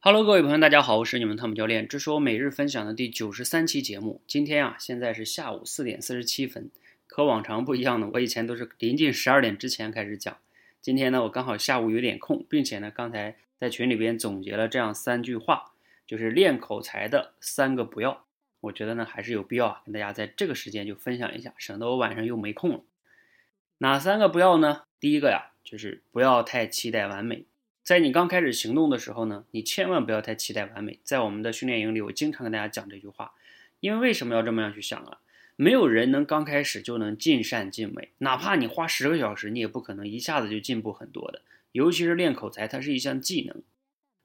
Hello，各位朋友，大家好，我是你们汤姆教练，这是我每日分享的第九十三期节目。今天啊，现在是下午四点四十七分，和往常不一样呢，我以前都是临近十二点之前开始讲，今天呢，我刚好下午有点空，并且呢，刚才在群里边总结了这样三句话，就是练口才的三个不要。我觉得呢，还是有必要啊，跟大家在这个时间就分享一下，省得我晚上又没空了。哪三个不要呢？第一个呀，就是不要太期待完美。在你刚开始行动的时候呢，你千万不要太期待完美。在我们的训练营里，我经常跟大家讲这句话，因为为什么要这么样去想啊？没有人能刚开始就能尽善尽美，哪怕你花十个小时，你也不可能一下子就进步很多的。尤其是练口才，它是一项技能。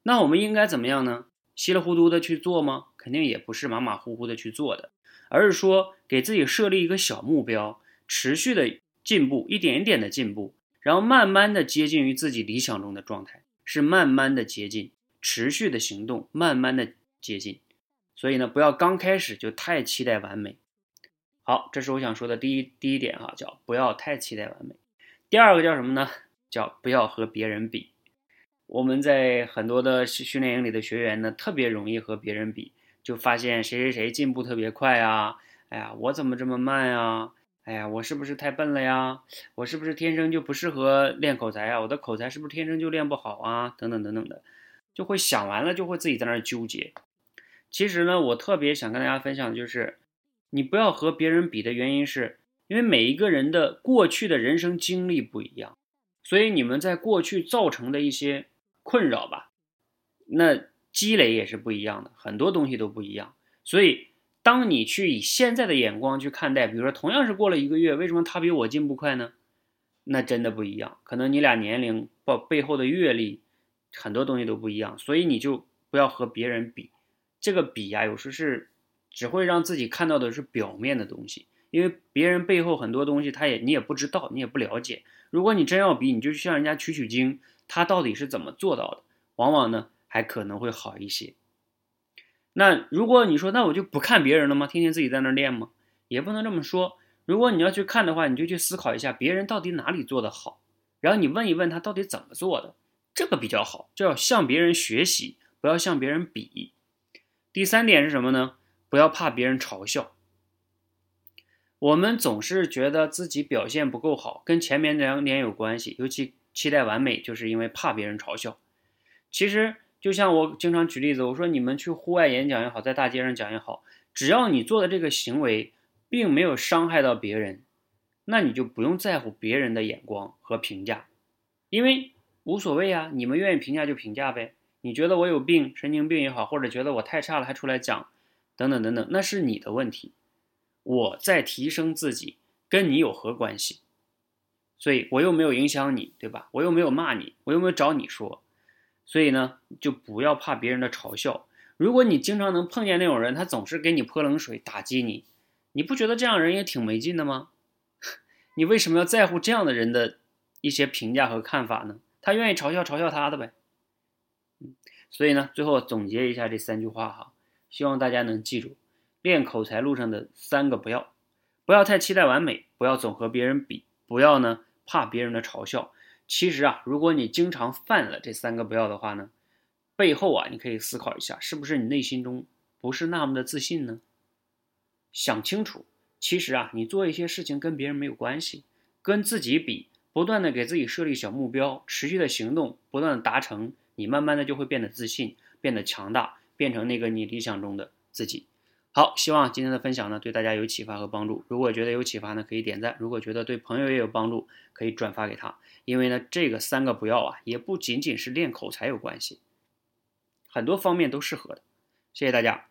那我们应该怎么样呢？稀里糊涂的去做吗？肯定也不是马马虎虎的去做的，而是说给自己设立一个小目标，持续的进步，一点一点的进步，然后慢慢的接近于自己理想中的状态。是慢慢的接近，持续的行动，慢慢的接近，所以呢，不要刚开始就太期待完美。好，这是我想说的第一第一点哈，叫不要太期待完美。第二个叫什么呢？叫不要和别人比。我们在很多的训练营里的学员呢，特别容易和别人比，就发现谁谁谁进步特别快啊，哎呀，我怎么这么慢啊？哎呀，我是不是太笨了呀？我是不是天生就不适合练口才啊？我的口才是不是天生就练不好啊？等等等等的，就会想完了就会自己在那儿纠结。其实呢，我特别想跟大家分享的就是，你不要和别人比的原因是，因为每一个人的过去的人生经历不一样，所以你们在过去造成的一些困扰吧，那积累也是不一样的，很多东西都不一样，所以。当你去以现在的眼光去看待，比如说同样是过了一个月，为什么他比我进步快呢？那真的不一样，可能你俩年龄、背背后的阅历，很多东西都不一样，所以你就不要和别人比。这个比呀，有时是只会让自己看到的是表面的东西，因为别人背后很多东西，他也你也不知道，你也不了解。如果你真要比，你就去向人家取取经，他到底是怎么做到的，往往呢还可能会好一些。那如果你说，那我就不看别人了吗？天天自己在那练吗？也不能这么说。如果你要去看的话，你就去思考一下别人到底哪里做得好，然后你问一问他到底怎么做的，这个比较好，就要向别人学习，不要向别人比。第三点是什么呢？不要怕别人嘲笑。我们总是觉得自己表现不够好，跟前面两点有关系，尤其期待完美，就是因为怕别人嘲笑。其实。就像我经常举例子，我说你们去户外演讲也好，在大街上讲也好，只要你做的这个行为并没有伤害到别人，那你就不用在乎别人的眼光和评价，因为无所谓啊，你们愿意评价就评价呗。你觉得我有病，神经病也好，或者觉得我太差了还出来讲，等等等等，那是你的问题。我在提升自己，跟你有何关系？所以我又没有影响你，对吧？我又没有骂你，我又没有找你说。所以呢，就不要怕别人的嘲笑。如果你经常能碰见那种人，他总是给你泼冷水、打击你，你不觉得这样人也挺没劲的吗？你为什么要在乎这样的人的一些评价和看法呢？他愿意嘲笑，嘲笑他的呗。嗯所以呢，最后总结一下这三句话哈，希望大家能记住练口才路上的三个不要：不要太期待完美，不要总和别人比，不要呢怕别人的嘲笑。其实啊，如果你经常犯了这三个不要的话呢，背后啊，你可以思考一下，是不是你内心中不是那么的自信呢？想清楚，其实啊，你做一些事情跟别人没有关系，跟自己比，不断的给自己设立小目标，持续的行动，不断的达成，你慢慢的就会变得自信，变得强大，变成那个你理想中的自己。好，希望今天的分享呢对大家有启发和帮助。如果觉得有启发呢，可以点赞；如果觉得对朋友也有帮助，可以转发给他。因为呢，这个三个不要啊，也不仅仅是练口才有关系，很多方面都适合的。谢谢大家。